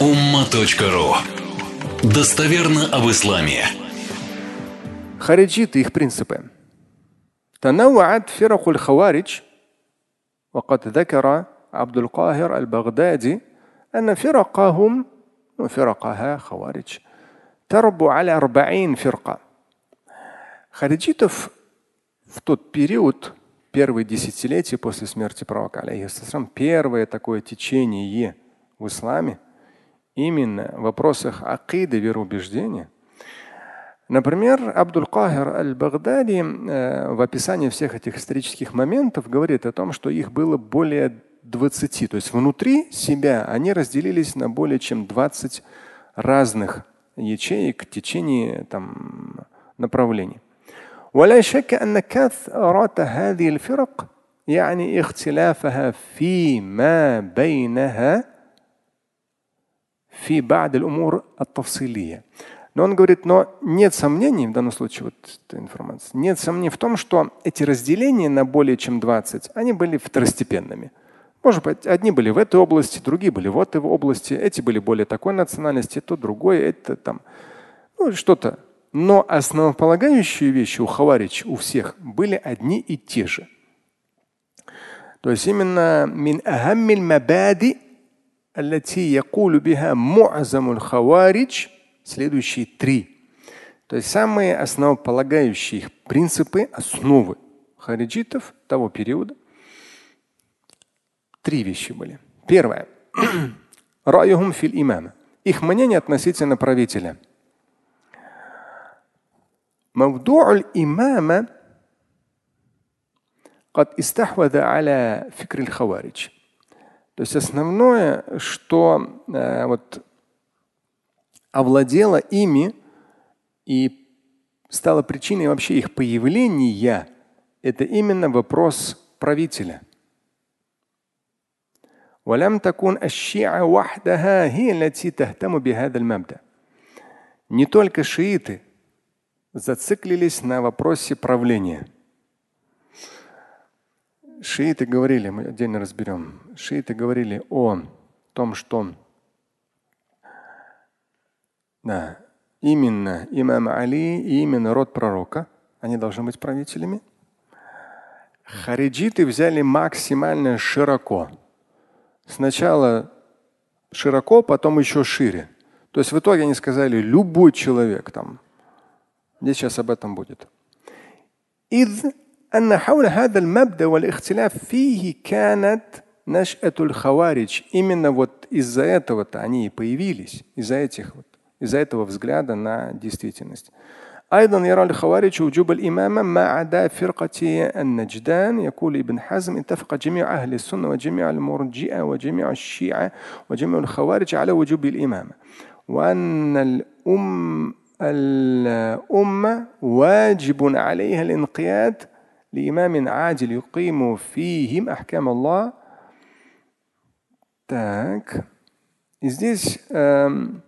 umma.ru Достоверно об исламе. Хариджиты, их принципы. تنوعت فرق الخوارج وقد ذكر عبد القاهر البغدادي أن فرقهم وفرقها خوارج تربو على أربعين فرقة Хариджитов в тот период, первые десятилетия после смерти пророка, алейхиссалам, первое такое течение в исламе, именно в вопросах акиды, вероубеждения. Например, Абдул Кахир аль-Багдади э, в описании всех этих исторических моментов говорит о том, что их было более 20. То есть внутри себя они разделились на более чем 20 разных ячеек, течений, там, направлений. ولا شك أن كثرة هذه الفرق يعني اختلافها فيما بينها фи бад умур ат-тафсилия. Но он говорит, но нет сомнений, в данном случае вот эта информация, нет сомнений в том, что эти разделения на более чем 20, они были второстепенными. Может быть, одни были в этой области, другие были в этой области, эти были более такой национальности, то другой, это там, ну что-то. Но основополагающие вещи у Хаварич, у всех, были одни и те же. То есть именно мин ахаммиль мабади التي يقول بها معظم الخوارج следующие три. То есть самые основополагающие их принципы, основы хариджитов того периода – Три вещи были. Первое. Раюхум филь имама. Их мнение относительно правителя. موضوع الإمامة قد استحوذ على فكر الخوارج. То есть основное, что э, вот овладело ими и стало причиной вообще их появления, это именно вопрос правителя. Не только шииты зациклились на вопросе правления – Шииты говорили, мы отдельно разберем, шииты говорили о том, что да, именно имам Али и именно род пророка, они должны быть правителями. Хариджиты взяли максимально широко Сначала широко, потом еще шире. То есть в итоге они сказали любой человек там. Здесь сейчас об этом будет. إذ أن حول هذا المبدأ والاختلاف فيه كانت نشأة الخوارج. Именно вот из-за этого-то они и появились, из-за этих вот, из-за этого взгляда на действительность. أيضا يرى الخوارج وجوب الإمامة ما عدا فرقة النجدان يقول ابن حزم اتفق جميع أهل السنة وجميع المرجئة وجميع الشيعة وجميع الخوارج على وجوب الإمامة وأن الأم الأمة واجب عليها الانقياد لإمام عاجل يقيم فيهم أحكام الله. Так. И здесь эм,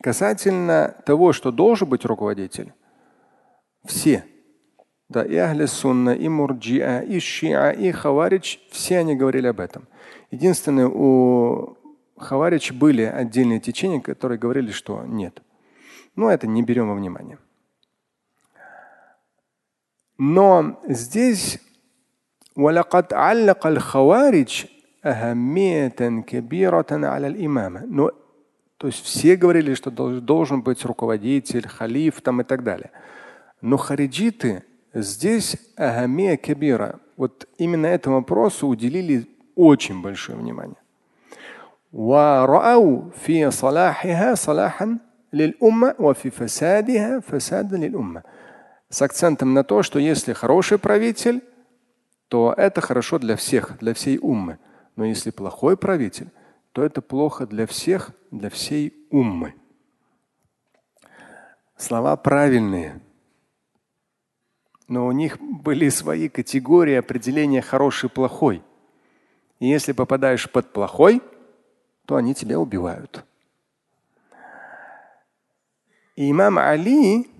Касательно того, что должен быть руководитель, все, да, и Ахли Сунна, и Мурджиа, и Шиа, и Хаварич, все они говорили об этом. Единственное, у Хаварич были отдельные течения, которые говорили, что нет. Но это не берем во внимание. Но здесь ولقد علق الخوارج أهمية كبيرة على الإمامة. Но то есть все говорили, что должен быть руководитель, халиф там и так далее. Но хариджиты здесь агамия кабира. Вот именно этому вопросу уделили очень большое внимание. С акцентом на то, что если хороший правитель, то это хорошо для всех, для всей уммы. Но если плохой правитель, то это плохо для всех, для всей уммы. Слова правильные. Но у них были свои категории определения хороший плохой. И если попадаешь под плохой, то они тебя убивают. И имам Али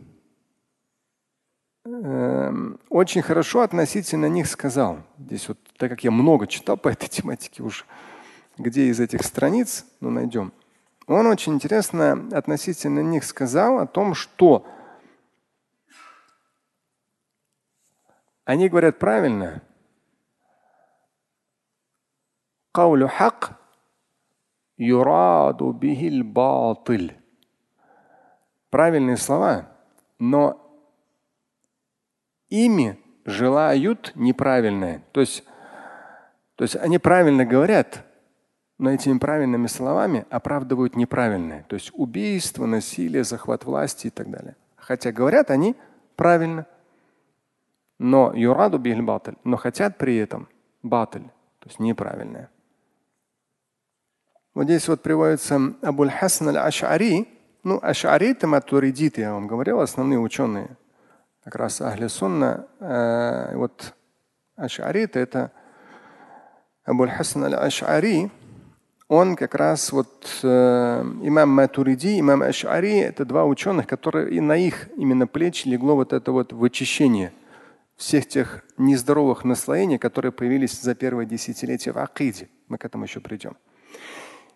Эм, очень хорошо относительно них сказал. Здесь вот, так как я много читал по этой тематике уже, где из этих страниц, ну, найдем. Он очень интересно относительно них сказал о том, что они говорят правильно. Каулю хак юраду бихиль батыль. Правильные слова, но ими желают неправильное. То есть, то есть они правильно говорят, но этими правильными словами оправдывают неправильное. То есть убийство, насилие, захват власти и так далее. Хотя говорят они правильно. Но юраду бихль но хотят при этом батль, то есть неправильное. Вот здесь вот приводится Абуль Хасан аль-Аш'ари. Ну, Аш'ари это матуридиты, я вам говорил, основные ученые как раз Ахли Сунна, э, вот ашариты, это Абуль Хасан аль-Аш'ари, он как раз вот э, имам Матуриди, имам Аш'ари, это два ученых, которые и на их именно плечи легло вот это вот вычищение всех тех нездоровых наслоений, которые появились за первое десятилетие в Акиде. Мы к этому еще придем.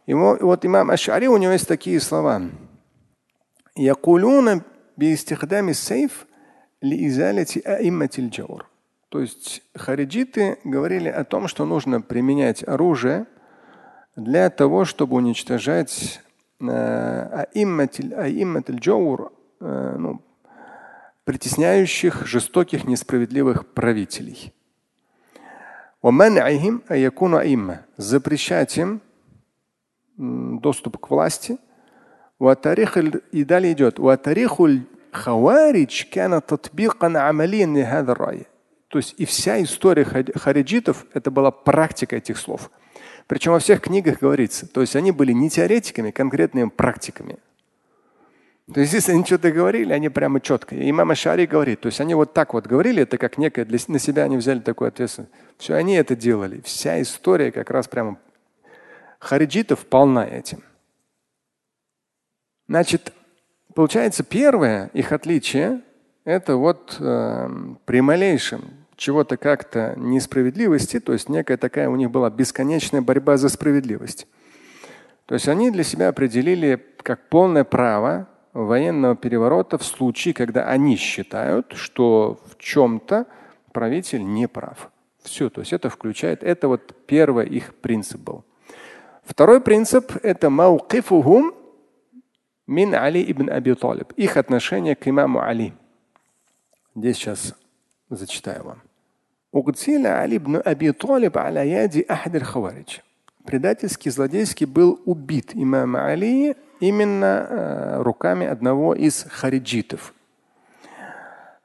И вот имам Аш'ари, у него есть такие слова. Якулюна биистихдами сейф то есть хариджиты говорили о том, что нужно применять оружие – для того, чтобы уничтожать э, джаур, э, ну, притесняющих, жестоких, несправедливых правителей. Запрещать им доступ к власти. И далее идет. То есть и вся история хариджитов это была практика этих слов. Причем во всех книгах говорится. То есть они были не теоретиками, конкретными практиками. То есть если они что-то говорили, они прямо четко. И имам Шари говорит, то есть они вот так вот говорили, это как некое для, на себя они взяли такую ответственность. Все, они это делали. Вся история как раз прямо хариджитов полна этим. Значит, получается, первое их отличие – это вот э, при малейшем чего-то как-то несправедливости, то есть некая такая у них была бесконечная борьба за справедливость. То есть они для себя определили как полное право военного переворота в случае, когда они считают, что в чем-то правитель не прав. Все, то есть это включает, это вот первый их принцип был. Второй принцип – это маукифухум мин Али ибн Аби Талиб. Их отношение к имаму Али. Здесь сейчас зачитаю вам. Угциль Али ибн Аби Талиб аля яди ахад хаваридж. Предательский, злодейский был убит имам Али именно э, руками одного из хариджитов.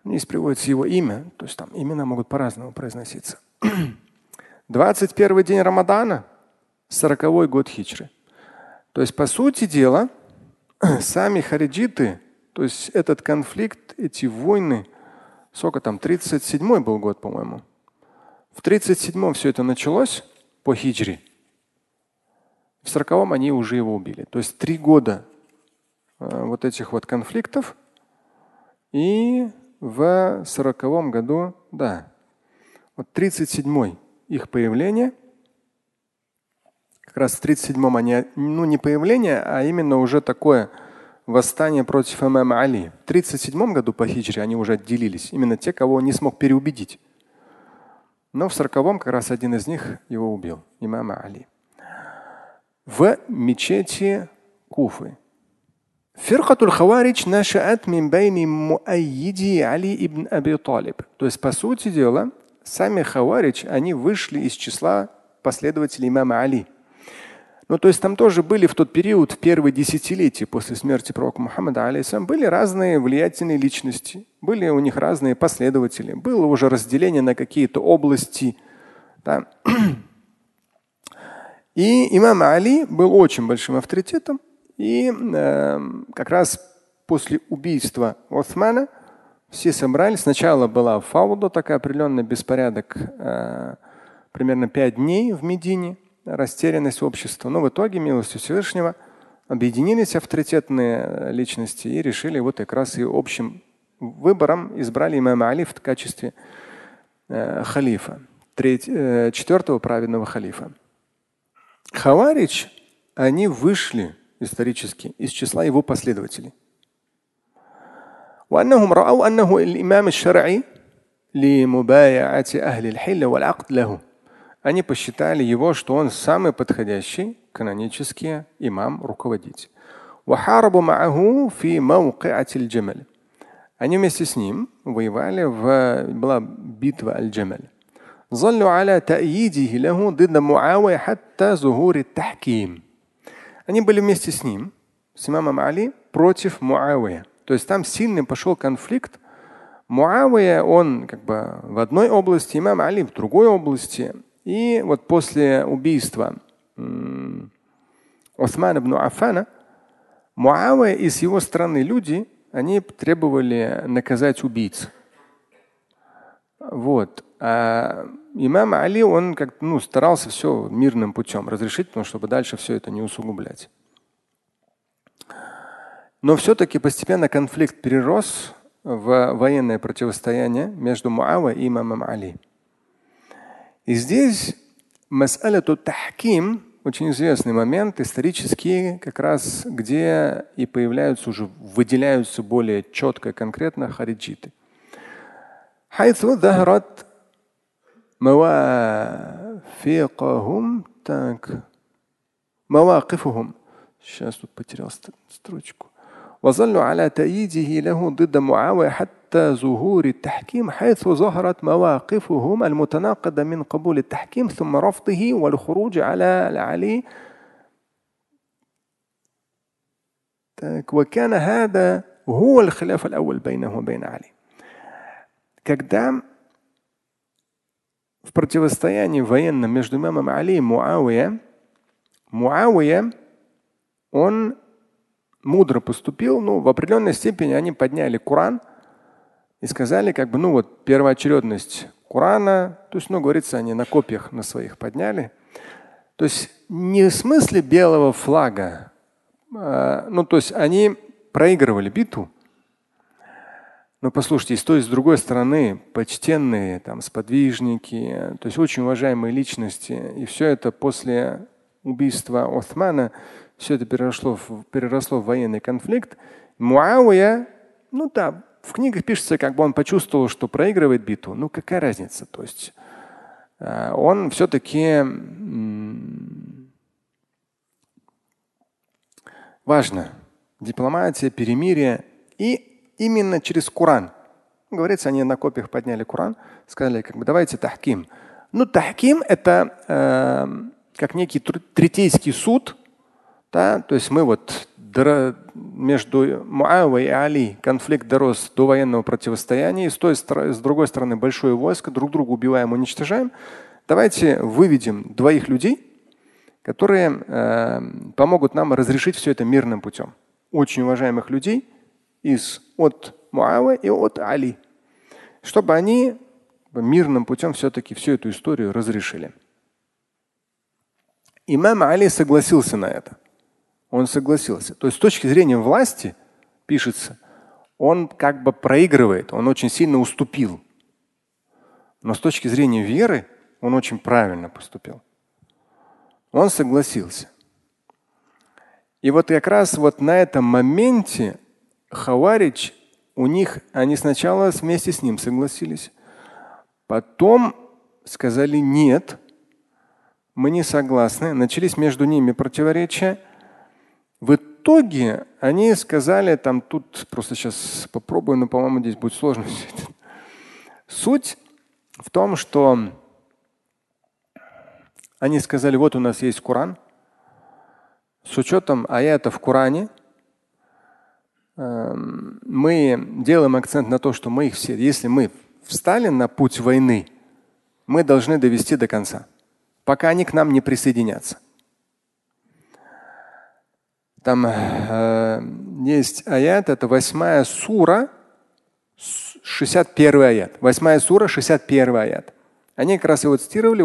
Здесь приводится его имя, то есть там имена могут по-разному произноситься. 21 день Рамадана, 40 год хиджры. То есть, по сути дела, сами хариджиты, то есть этот конфликт, эти войны, сколько там, 37 был год, по-моему, в 37-м все это началось по хиджре. В 40-м они уже его убили. То есть три года э, вот этих вот конфликтов. И в 40 году, да, вот 37-й их появление. Как раз в 37-м они, ну не появление, а именно уже такое восстание против имама Али. В 37 году по хиджре они уже отделились. Именно те, кого он не смог переубедить. Но в сороковом как раз один из них его убил, имама Али. В мечети Куфы. Фиркатуль Хаварич нашаат мин байни муайиди Али ибн Аби Талиб. То есть, по сути дела, сами Хаварич, они вышли из числа последователей имама Али. Ну, то есть там тоже были в тот период, в первые десятилетия после смерти пророка Мухаммада, алейсам, были разные влиятельные личности, были у них разные последователи, было уже разделение на какие-то области. Да. И имам Али был очень большим авторитетом. И э, как раз после убийства Османа все собрались. Сначала была фауда, такая определенный беспорядок, э, примерно пять дней в Медине растерянность общества. Но в итоге, милостью Всевышнего, объединились авторитетные личности и решили вот как раз и общим выбором избрали имама Али в качестве э, халифа, треть, э, четвертого праведного халифа. Хаварич, они вышли исторически из числа его последователей. وأنهم رأوا أنه الإمام الشرعي لمبايعة أهل الحل والعقد له. Они посчитали его, что он самый подходящий канонический имам, руководитель. وحاربوا معه في موقعة الجمل. Они вместе с ним воевали в была битва Аль-Джамаль. ظلوا على تأييده له ضد معاوية حتى ظهور التحكيم. Они были вместе с ним, с имамом Али, против Муавия. То есть там сильный пошел конфликт. Муавия, он как бы в одной области, имам Али в другой области. И вот после убийства Османа ибн Афана, Муавия и с его стороны люди, они требовали наказать убийц. Вот. А имам Али, он как ну, старался все мирным путем разрешить, потому чтобы дальше все это не усугублять. Но все-таки постепенно конфликт перерос в военное противостояние между Муава и имамом Али. И здесь мас'аляту тахким очень известный момент исторический, как раз где и появляются уже, выделяются более четко, конкретно хариджиты. حيث ظهرت موافقهم так مواقفهم сейчас тут потерял строчку وظلوا على تأييده له ضد معاوية حتى ظهور التحكيم حيث ظهرت مواقفهم المتناقضة من قبول التحكيم ثم رفضه والخروج على علي وكان هذا هو الخلاف الأول بينه وبين علي Когда в противостоянии военном между имамом Али и Муавия, Муавия, он мудро поступил, ну, в определенной степени они подняли Коран и сказали, как бы, ну вот первоочередность Корана, то есть, ну, говорится, они на копьях на своих подняли. То есть не в смысле белого флага, а, ну, то есть они проигрывали битву, но послушайте, с той и с другой стороны, почтенные там сподвижники, то есть очень уважаемые личности, и все это после убийства Османа все это переросло в, переросло в военный конфликт. Муавия, ну да, в книгах пишется, как бы он почувствовал, что проигрывает битву. Ну какая разница? То есть э, он все-таки важно. Дипломатия, перемирие и именно через Коран. Говорится, они на копиях подняли Коран, сказали, как бы давайте тахким. Ну, тахким это э, как некий третейский суд, да? То есть мы вот между Муавой и Али конфликт дорос до военного противостояния. И с, той, с другой стороны большое войско, друг друга убиваем, уничтожаем. Давайте выведем двоих людей, которые э, помогут нам разрешить все это мирным путем. Очень уважаемых людей из, от Муавы и от Али. Чтобы они мирным путем все-таки всю эту историю разрешили. Имам Али согласился на это он согласился. То есть с точки зрения власти, пишется, он как бы проигрывает, он очень сильно уступил. Но с точки зрения веры он очень правильно поступил. Он согласился. И вот как раз вот на этом моменте Хаварич, у них, они сначала вместе с ним согласились, потом сказали нет, мы не согласны, начались между ними противоречия – в итоге они сказали, там тут просто сейчас попробую, но, по-моему, здесь будет сложно. Суть в том, что они сказали, вот у нас есть Коран, с учетом аята в Коране, эм, мы делаем акцент на то, что мы их все, если мы встали на путь войны, мы должны довести до конца, пока они к нам не присоединятся. Там э, есть аят, это восьмая сура, 61 аят. Восьмая сура, 61 аят. Они как раз его цитировали.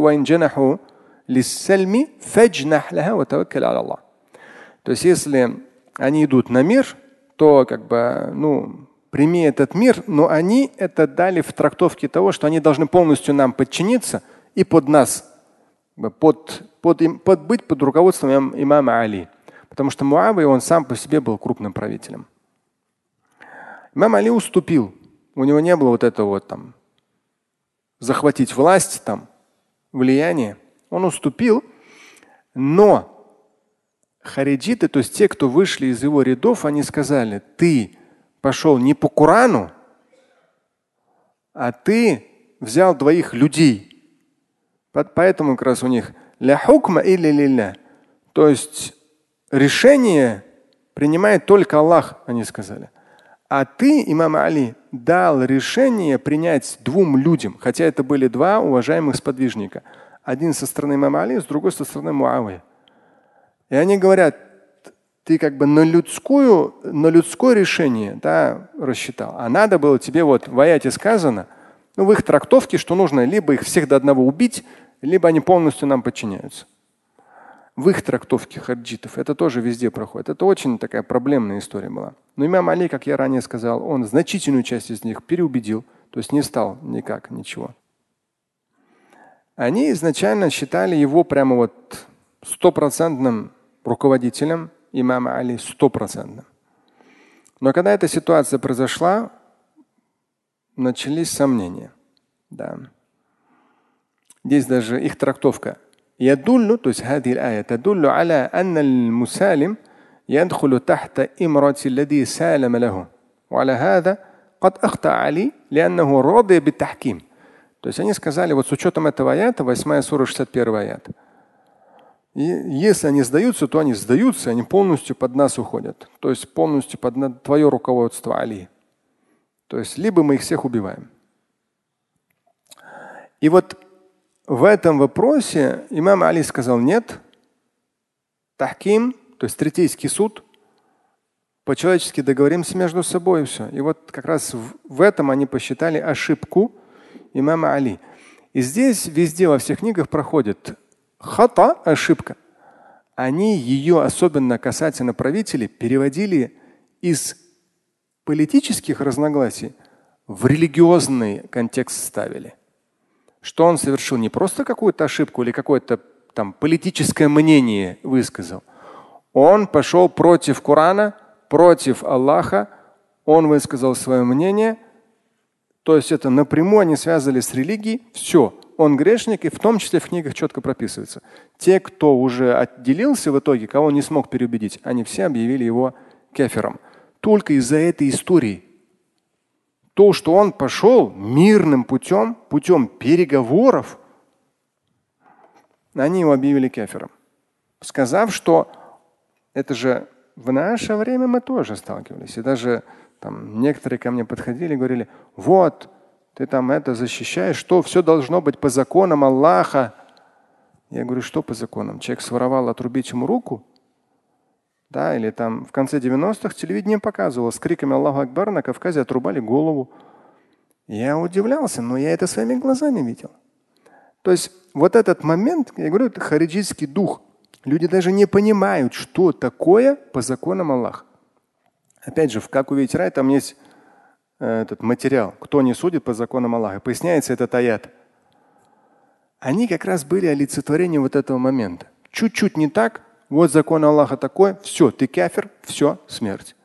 То есть если они идут на мир, то как бы, ну, прими этот мир, но они это дали в трактовке того, что они должны полностью нам подчиниться и под нас под, под, под быть под руководством имама Али. Потому что Муавия, он сам по себе был крупным правителем. Имам Али уступил. У него не было вот этого вот там захватить власть, там, влияние. Он уступил, но хариджиты, то есть те, кто вышли из его рядов, они сказали, ты пошел не по Корану, а ты взял двоих людей. Поэтому как раз у них ля хукма или лилля. То есть решение принимает только Аллах, они сказали. А ты, имам Али, дал решение принять двум людям, хотя это были два уважаемых сподвижника. Один со стороны имама Али, с другой со стороны Муавы. И они говорят, ты как бы на людскую, на людское решение да, рассчитал. А надо было тебе вот в аяте сказано, ну, в их трактовке, что нужно либо их всех до одного убить, либо они полностью нам подчиняются. В их трактовке хаджитов это тоже везде проходит. Это очень такая проблемная история была. Но имам Али, как я ранее сказал, он значительную часть из них переубедил, то есть не стал никак, ничего. Они изначально считали его прямо вот стопроцентным руководителем имама Али, стопроцентным. Но когда эта ситуация произошла, начались сомнения. Да. Здесь даже их трактовка. يدل то есть هذه الآية تدل على أن المسالم يدخل تحت إمرة الذي سالم له وعلى هذا قد أخطأ علي لأنه رضي بالتحكيم То есть они сказали, вот с учетом этого аята, 8 сура 61 аят, и если они сдаются, то они сдаются, они полностью под нас уходят. То есть полностью под твое руководство Али. То есть либо мы их всех убиваем. И вот в этом вопросе имам Али сказал нет. Тахким, то есть третейский суд, по-человечески договоримся между собой и все. И вот как раз в, этом они посчитали ошибку имама Али. И здесь везде во всех книгах проходит хата, ошибка. Они ее, особенно касательно правителей, переводили из политических разногласий в религиозный контекст ставили что он совершил не просто какую-то ошибку или какое-то там политическое мнение высказал. Он пошел против Корана, против Аллаха, он высказал свое мнение. То есть это напрямую они связали с религией. Все, он грешник, и в том числе в книгах четко прописывается. Те, кто уже отделился в итоге, кого не смог переубедить, они все объявили его кефером. Только из-за этой истории то, что он пошел мирным путем, путем переговоров, они его объявили кефером, сказав, что это же в наше время мы тоже сталкивались. И даже там некоторые ко мне подходили и говорили, вот, ты там это защищаешь, что все должно быть по законам Аллаха. Я говорю, что по законам? Человек своровал, отрубить ему руку? Да, или там в конце 90-х телевидение показывало с криками Аллаху Акбар на Кавказе отрубали голову. Я удивлялся, но я это своими глазами видел. То есть вот этот момент, я говорю, это хариджийский дух. Люди даже не понимают, что такое по законам Аллаха. Опять же, в как увидеть рай, там есть э, этот материал, кто не судит по законам Аллаха. Поясняется этот аят. Они как раз были олицетворением вот этого момента. Чуть-чуть не так, вот закон Аллаха такой, все, ты кафир, все, смерть.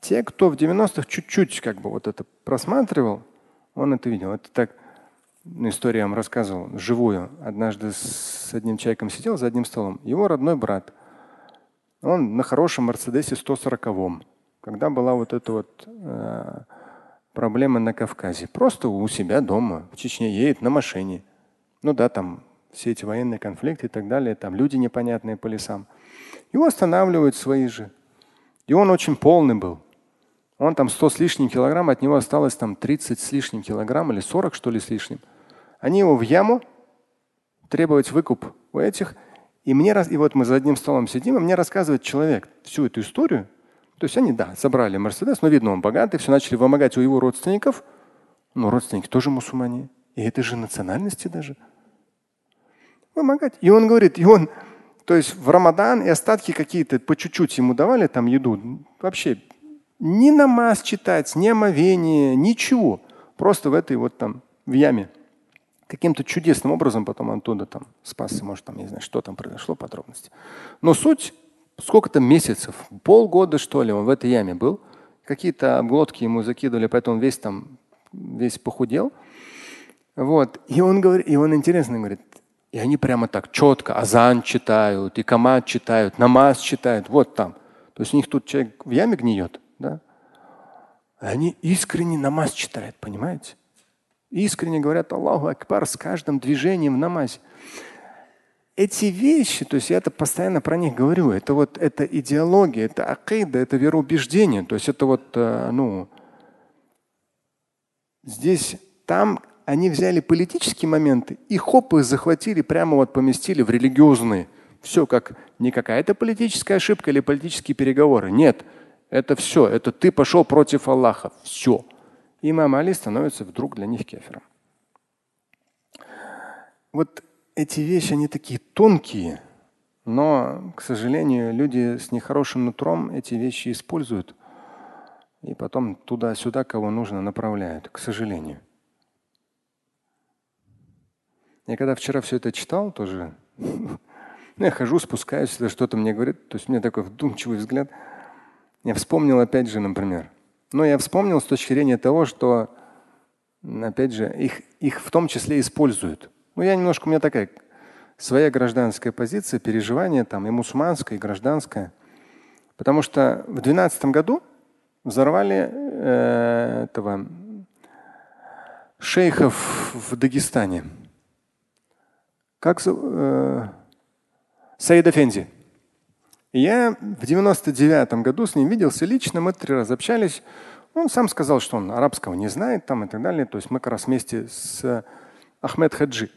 Те, кто в 90-х чуть-чуть как бы вот это просматривал, он это видел. Это так, ну, историю я вам рассказывал, живую. Однажды с одним человеком сидел за одним столом. Его родной брат. Он на хорошем Мерседесе 140-м. Когда была вот эта вот э, проблема на Кавказе. Просто у себя дома, в Чечне, едет на машине. Ну да, там все эти военные конфликты и так далее, там люди непонятные по лесам. Его останавливают свои же. И он очень полный был. Он там 100 с лишним килограмм, от него осталось там 30 с лишним килограмм или 40 что ли с лишним. Они его в яму требовать выкуп у этих. И мне и вот мы за одним столом сидим, и мне рассказывает человек всю эту историю. То есть они, да, забрали Мерседес, но видно, он богатый, все начали вымогать у его родственников. Но родственники тоже мусульмане. И это же национальности даже вымогать. И он говорит, и он, то есть в Рамадан и остатки какие-то по чуть-чуть ему давали там еду. Вообще ни намаз читать, ни омовение, ничего. Просто в этой вот там в яме каким-то чудесным образом потом оттуда там спасся, может, там, не знаю, что там произошло, подробности. Но суть, сколько-то месяцев, полгода, что ли, он в этой яме был. Какие-то обглотки ему закидывали, поэтому весь там, весь похудел. Вот. И он говорит, и он интересно говорит, и они прямо так четко азан читают, и камат читают, намаз читают, вот там. То есть у них тут человек в яме гниет, да? Они искренне намаз читают, понимаете? Искренне говорят Аллаху Акбар с каждым движением в намазе. Эти вещи, то есть я это постоянно про них говорю, это вот это идеология, это акида, это вероубеждение. То есть это вот, э, ну, здесь, там они взяли политические моменты и хоп, их захватили, прямо вот поместили в религиозные. Все как не какая-то политическая ошибка или политические переговоры. Нет, это все, это ты пошел против Аллаха. Все имам Али становится вдруг для них кефером. Вот эти вещи, они такие тонкие, но, к сожалению, люди с нехорошим нутром эти вещи используют и потом туда-сюда, кого нужно, направляют, к сожалению. Я когда вчера все это читал, тоже ну, я хожу, спускаюсь, что-то мне говорит, то есть у меня такой вдумчивый взгляд. Я вспомнил опять же, например, но я вспомнил с точки зрения того, что, опять же, их, их в том числе используют. Ну, я немножко, у меня такая своя гражданская позиция, переживание там и мусульманское, и гражданское. Потому что в 2012 году взорвали э, этого шейхов в Дагестане. Как э, Саид Афенди. Я в 99 году с ним виделся лично, мы три раза общались. Он сам сказал, что он арабского не знает там и так далее. То есть мы как раз вместе с Ахмед Хаджи,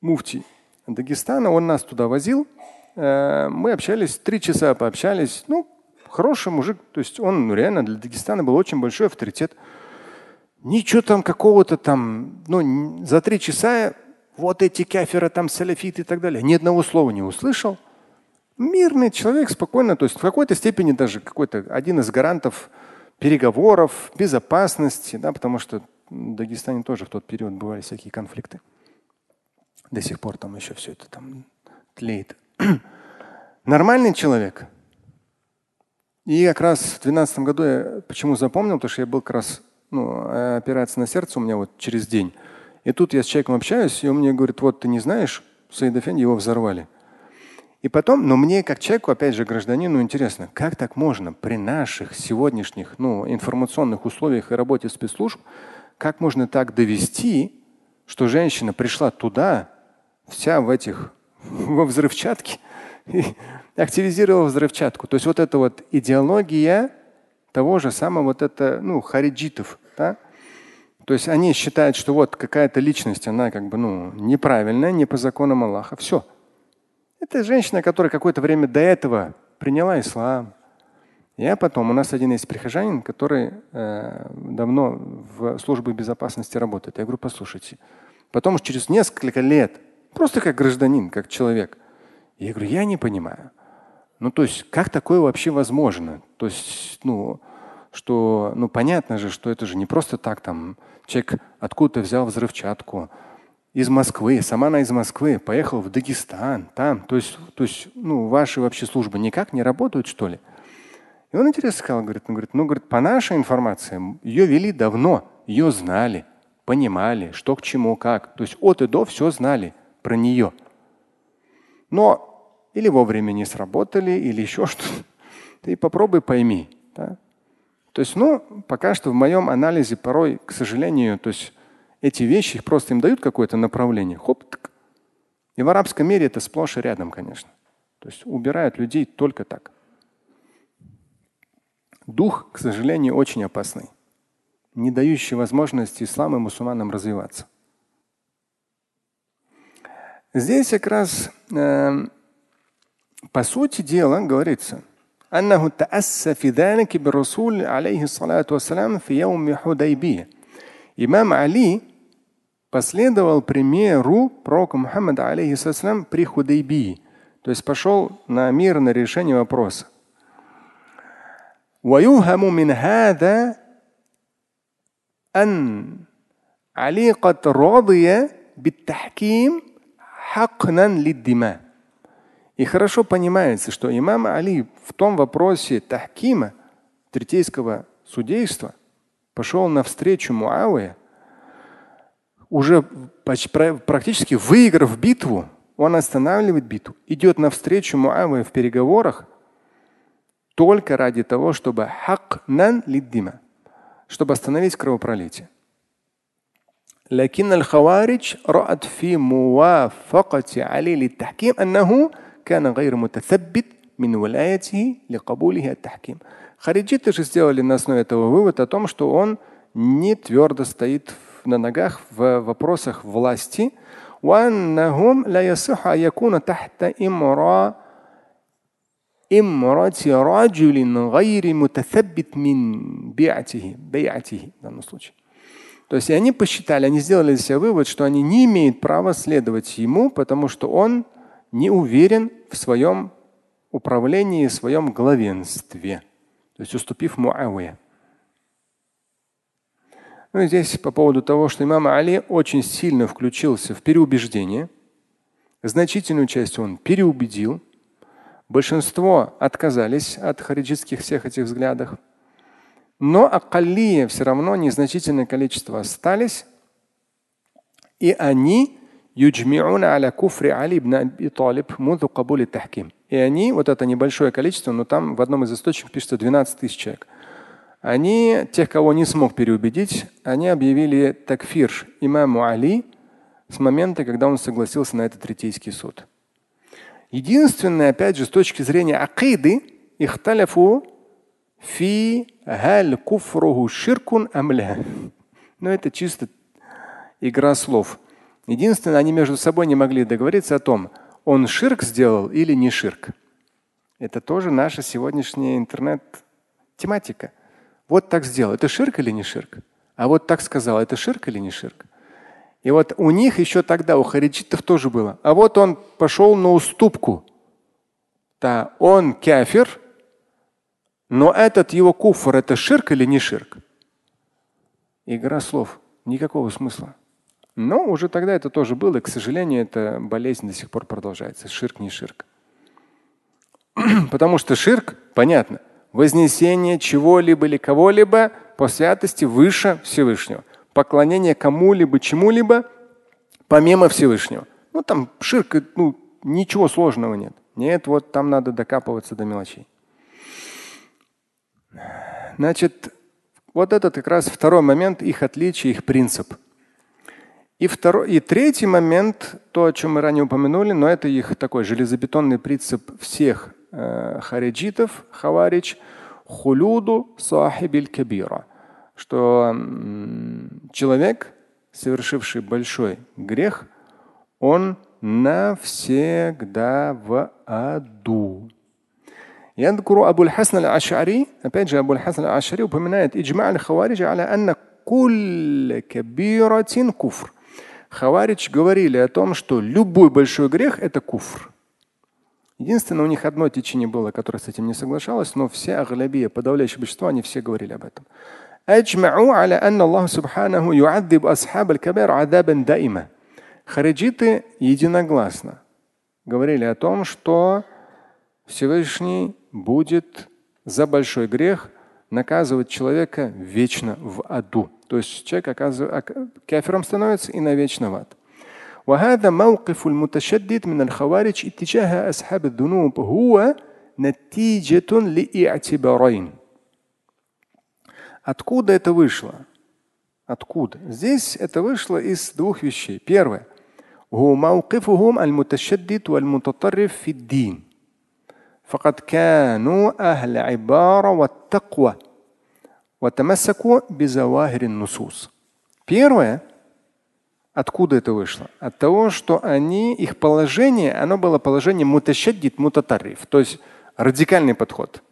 муфти Дагестана, он нас туда возил. Э, мы общались, три часа пообщались. Ну, хороший мужик. То есть он ну, реально для Дагестана был очень большой авторитет. Ничего там какого-то там, ну, за три часа вот эти каферы, там салафиты и так далее. Ни одного слова не услышал мирный человек, спокойно, то есть в какой-то степени даже какой-то один из гарантов переговоров, безопасности, да, потому что в Дагестане тоже в тот период бывали всякие конфликты. До сих пор там еще все это там тлеет. Нормальный человек. И как раз в 2012 году я почему запомнил, потому что я был как раз, ну, операция на сердце у меня вот через день. И тут я с человеком общаюсь, и он мне говорит, вот ты не знаешь, Саид Эфенди его взорвали. И потом, но мне как человеку, опять же, гражданину интересно, как так можно при наших сегодняшних ну, информационных условиях и работе спецслужб, как можно так довести, что женщина пришла туда, вся в этих, во взрывчатке, и активизировала взрывчатку. То есть вот эта вот идеология того же самого вот это, ну, хариджитов, да? То есть они считают, что вот какая-то личность, она как бы, ну, неправильная, не по законам Аллаха. Все. Это женщина, которая какое-то время до этого приняла ислам. Я потом, у нас один есть прихожанин, который э, давно в службе безопасности работает. Я говорю, послушайте, потом через несколько лет, просто как гражданин, как человек, я говорю, я не понимаю. Ну, то есть, как такое вообще возможно? То есть, ну, что, ну, понятно же, что это же не просто так там человек откуда-то взял взрывчатку, из Москвы, сама она из Москвы, поехала в Дагестан, там. То есть, то есть ну, ваши вообще службы никак не работают, что ли? И он интересно сказал, говорит, ну, говорит, ну, говорит, по нашей информации, ее вели давно, ее знали, понимали, что к чему, как. То есть от и до все знали про нее. Но или вовремя не сработали, или еще что-то. Ты попробуй пойми. Да? То есть, ну, пока что в моем анализе порой, к сожалению, то есть эти вещи, их просто им дают какое-то направление. Хоп, так. И в арабском мире это сплошь и рядом, конечно. То есть убирают людей только так. Дух, к сожалению, очень опасный, не дающий возможности исламу и мусульманам развиваться. Здесь как раз э, по сути дела говорится, أنه تأسى في ذلك بالرسول عليه الصلاة والسلام في يوم حديبية. Имам Али последовал примеру пророка Мухаммада алейхиссалам при Худайбии. То есть пошел на мир, на решение вопроса. ويوهم من هذا أن علي قد رضي بالتحكيم حقنا للدماء. И хорошо понимается, что имам Али в том вопросе тахкима, третейского судейства, пошел навстречу Муаве, уже практически выиграв битву, он останавливает битву, идет навстречу Муаве в переговорах только ради того, чтобы хак нан лиддима, чтобы остановить кровопролитие. لكن الخوارج رأت في موافقة علي للتحكيم أنه كان غير متثبت من ولايته لقبوله التحكيم. Хариджиты же сделали на основе этого вывод о том, что он не твердо стоит на ногах в вопросах власти. وأنهم لا يصح أن يكون تحت إمرأة إمرة رجل غير متثبت من بيعته بيعته в данном случае. То есть они посчитали, они сделали для себя вывод, что они не имеют права следовать ему, потому что он не уверен в своем управлении, в своем главенстве. То есть уступив Муавия. Ну и здесь по поводу того, что имам Али очень сильно включился в переубеждение. Значительную часть он переубедил. Большинство отказались от хариджитских всех этих взглядов. Но акалия все равно незначительное количество остались. И они Юджмиуна аля куфри Али ибн Аби Талиб муду кабули тахким. И они, вот это небольшое количество, но там в одном из источников пишется 12 тысяч человек. Они, тех, кого не смог переубедить, они объявили такфир имаму Али с момента, когда он согласился на этот третейский суд. Единственное, опять же, с точки зрения акиды, ихталяфу фи галь куфруху ширкун амля. Но ну, это чисто игра слов. Единственное, они между собой не могли договориться о том, он ширк сделал или не ширк. Это тоже наша сегодняшняя интернет-тематика. Вот так сделал. Это ширк или не ширк? А вот так сказал. Это ширк или не ширк? И вот у них еще тогда, у хариджитов тоже было. А вот он пошел на уступку. Да, он кафир, но этот его куфр, это ширк или не ширк? Игра слов. Никакого смысла. Но уже тогда это тоже было, и, к сожалению, эта болезнь до сих пор продолжается. Ширк не ширк. Потому что ширк, понятно, вознесение чего-либо или кого-либо по святости выше Всевышнего. Поклонение кому-либо, чему-либо помимо Всевышнего. Ну там ширк, ну, ничего сложного нет. Нет, вот там надо докапываться до мелочей. Значит, вот этот как раз второй момент, их отличие, их принцип – и, второй, и третий момент, то, о чем мы ранее упомянули, но это их такой железобетонный принцип всех э, хариджитов, хаварич, хулюду сахибиль кабира, что м, человек, совершивший большой грех, он навсегда в аду. يذكر أبو الحسن الأشعري опять же أبو الحسن الأشعري упоминает إجماع الخوارج على أن كل كبيرة كفر Хаварич говорили о том, что любой большой грех – это куфр. Единственное, у них одно течение было, которое с этим не соглашалось, но все аглябия, подавляющее большинство, они все говорили об этом. Хариджиты единогласно говорили о том, что Всевышний будет за большой грех наказывать человека вечно в аду. То есть человек оказывается кафиром становится и навечно в ад. وهذا موقف المتشدد من الخوارج اتجاه أصحاب الذنوب هو نتيجة لاعتبارين. Откуда это вышло? Откуда? Здесь это вышло из двух вещей. Первое. هو موقفهم المتشدد والمتطرف في الدين. فقد كانوا أهل عبارة والتقوى Первое, откуда это вышло? От того, что они, их положение, оно было положение муташаддид мутатарриф, то есть радикальный подход.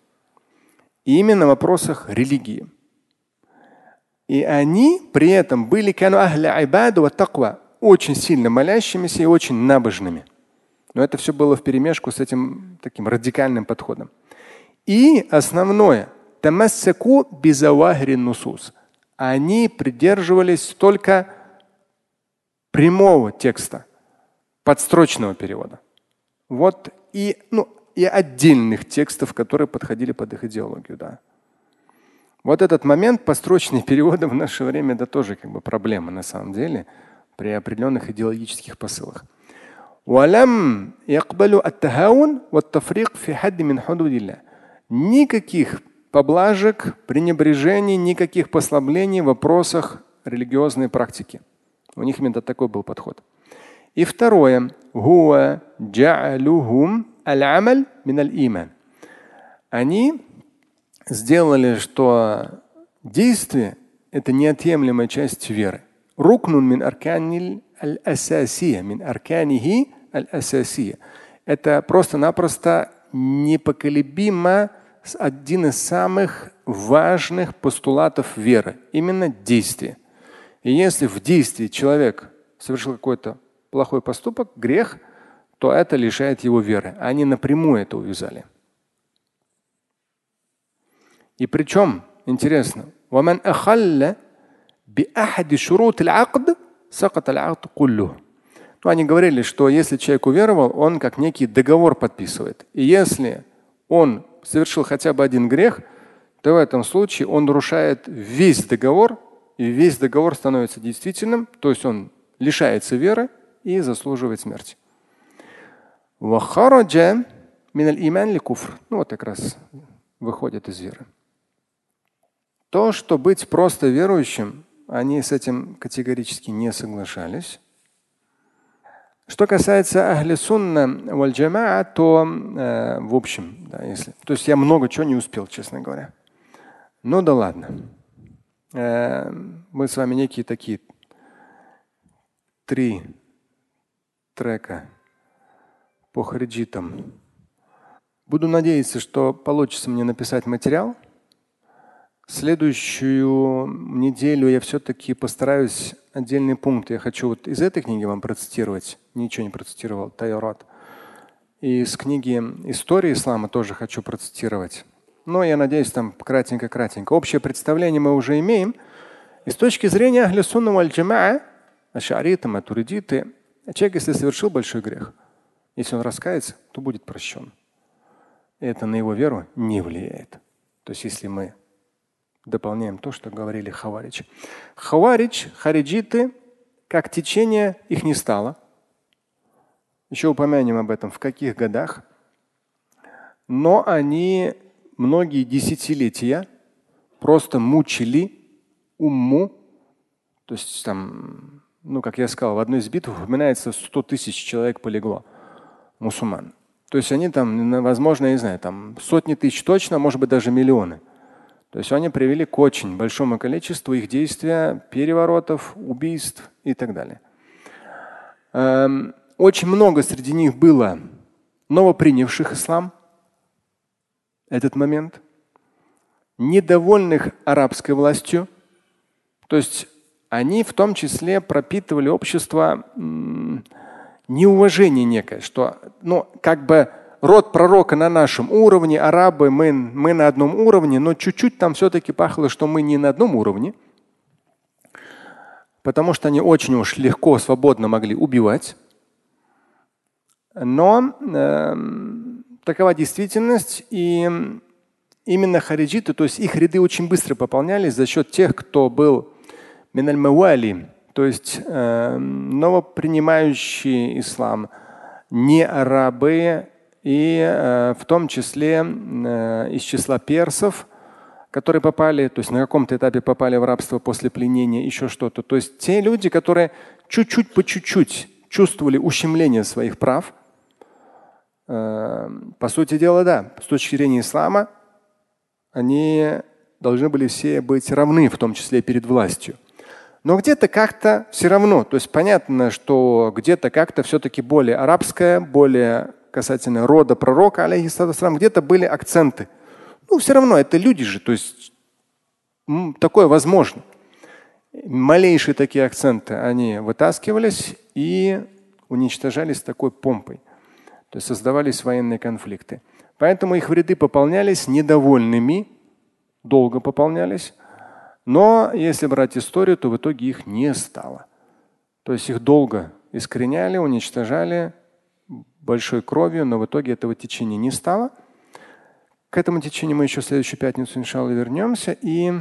И именно в вопросах религии. И они при этом были очень сильно молящимися и очень набожными. Но это все было в перемешку с этим таким радикальным подходом. И основное – тамассаку бизавахри нусус. Они придерживались только прямого текста, подстрочного перевода. Вот и, ну, и отдельных текстов, которые подходили под их идеологию. Да. Вот этот момент построчные переводы в наше время это тоже как бы проблема на самом деле при определенных идеологических посылах. Никаких поблажек, пренебрежений, никаких послаблений в вопросах религиозной практики. У них именно такой был подход. И второе. Они сделали, что действие – это неотъемлемая часть веры. Рукнун мин арканил аль-асасия, мин арканихи аль-асасия. Это просто-напросто непоколебимо один из самых важных постулатов веры. Именно действие. И если в действии человек совершил какой-то плохой поступок, грех, то это лишает его веры. Они напрямую это увязали. И причем, интересно, ومن أخل بأحد شروط العقد سقط العقد كله. ну, они говорили, что если человек уверовал, он как некий договор подписывает. И если он совершил хотя бы один грех, то в этом случае он нарушает весь договор, и весь договор становится действительным, то есть он лишается веры и заслуживает смерти. Ну вот как раз выходит из веры. То, что быть просто верующим, они с этим категорически не соглашались. Что касается Ахли Сунна валь то э, в общем, да, если, то есть я много чего не успел, честно говоря. Ну да ладно. Э, мы с вами некие такие три трека по хариджитам. Буду надеяться, что получится мне написать материал – Следующую неделю я все-таки постараюсь отдельные пункты. Я хочу вот из этой книги вам процитировать. Ничего не процитировал. Тайорат. И из книги «История ислама» тоже хочу процитировать. Но я надеюсь, там кратенько-кратенько. Общее представление мы уже имеем. И с точки зрения ахли сунна валь джамаа, матуридиты, человек, если совершил большой грех, если он раскается, то будет прощен. И это на его веру не влияет. То есть если мы дополняем то, что говорили Хаварич. Хаварич, хариджиты, как течение, их не стало. Еще упомянем об этом, в каких годах. Но они многие десятилетия просто мучили умму. То есть там, ну, как я сказал, в одной из битв упоминается 100 тысяч человек полегло, мусульман. То есть они там, возможно, я не знаю, там сотни тысяч точно, может быть, даже миллионы. То есть они привели к очень большому количеству их действия, переворотов, убийств и так далее. Эм, очень много среди них было новопринявших ислам этот момент, недовольных арабской властью. То есть они в том числе пропитывали общество неуважение некое, что ну, как бы род пророка на нашем уровне, арабы, мы, мы на одном уровне, но чуть-чуть там все-таки пахло, что мы не на одном уровне, потому что они очень уж легко, свободно могли убивать. Но э, такова действительность, и именно хариджиты, то есть их ряды очень быстро пополнялись за счет тех, кто был миналь то есть э, новопринимающий ислам, не арабы, и э, в том числе э, из числа персов, которые попали, то есть на каком-то этапе попали в рабство после пленения, еще что-то. То есть те люди, которые чуть-чуть по чуть-чуть чувствовали ущемление своих прав, э, по сути дела, да, с точки зрения ислама, они должны были все быть равны, в том числе перед властью. Но где-то как-то все равно, то есть понятно, что где-то как-то все-таки более арабское, более касательно рода пророка, алейхиссалам, где-то были акценты. Ну, все равно это люди же, то есть такое возможно. Малейшие такие акценты, они вытаскивались и уничтожались такой помпой. То есть создавались военные конфликты. Поэтому их ряды пополнялись недовольными, долго пополнялись. Но если брать историю, то в итоге их не стало. То есть их долго искореняли, уничтожали большой кровью, но в итоге этого течения не стало. К этому течению мы еще в следующую пятницу, иншалла, вернемся. И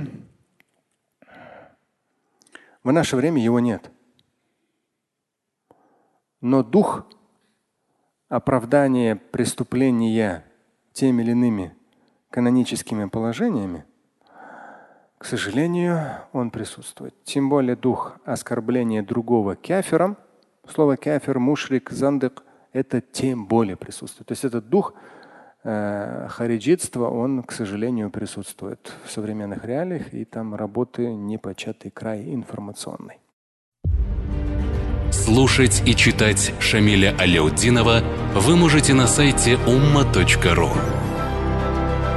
в наше время его нет. Но дух оправдания преступления теми или иными каноническими положениями, к сожалению, он присутствует. Тем более дух оскорбления другого кафиром, слово кафир, мушрик, зандык, это тем более присутствует. То есть этот дух э, хариджитства, он, к сожалению, присутствует в современных реалиях, и там работы непочатый край информационной. Слушать и читать Шамиля Аляутдинова вы можете на сайте umma.ru.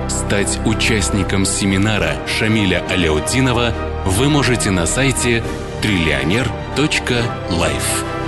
Стать участником семинара Шамиля Аляутдинова вы можете на сайте триллионер.life.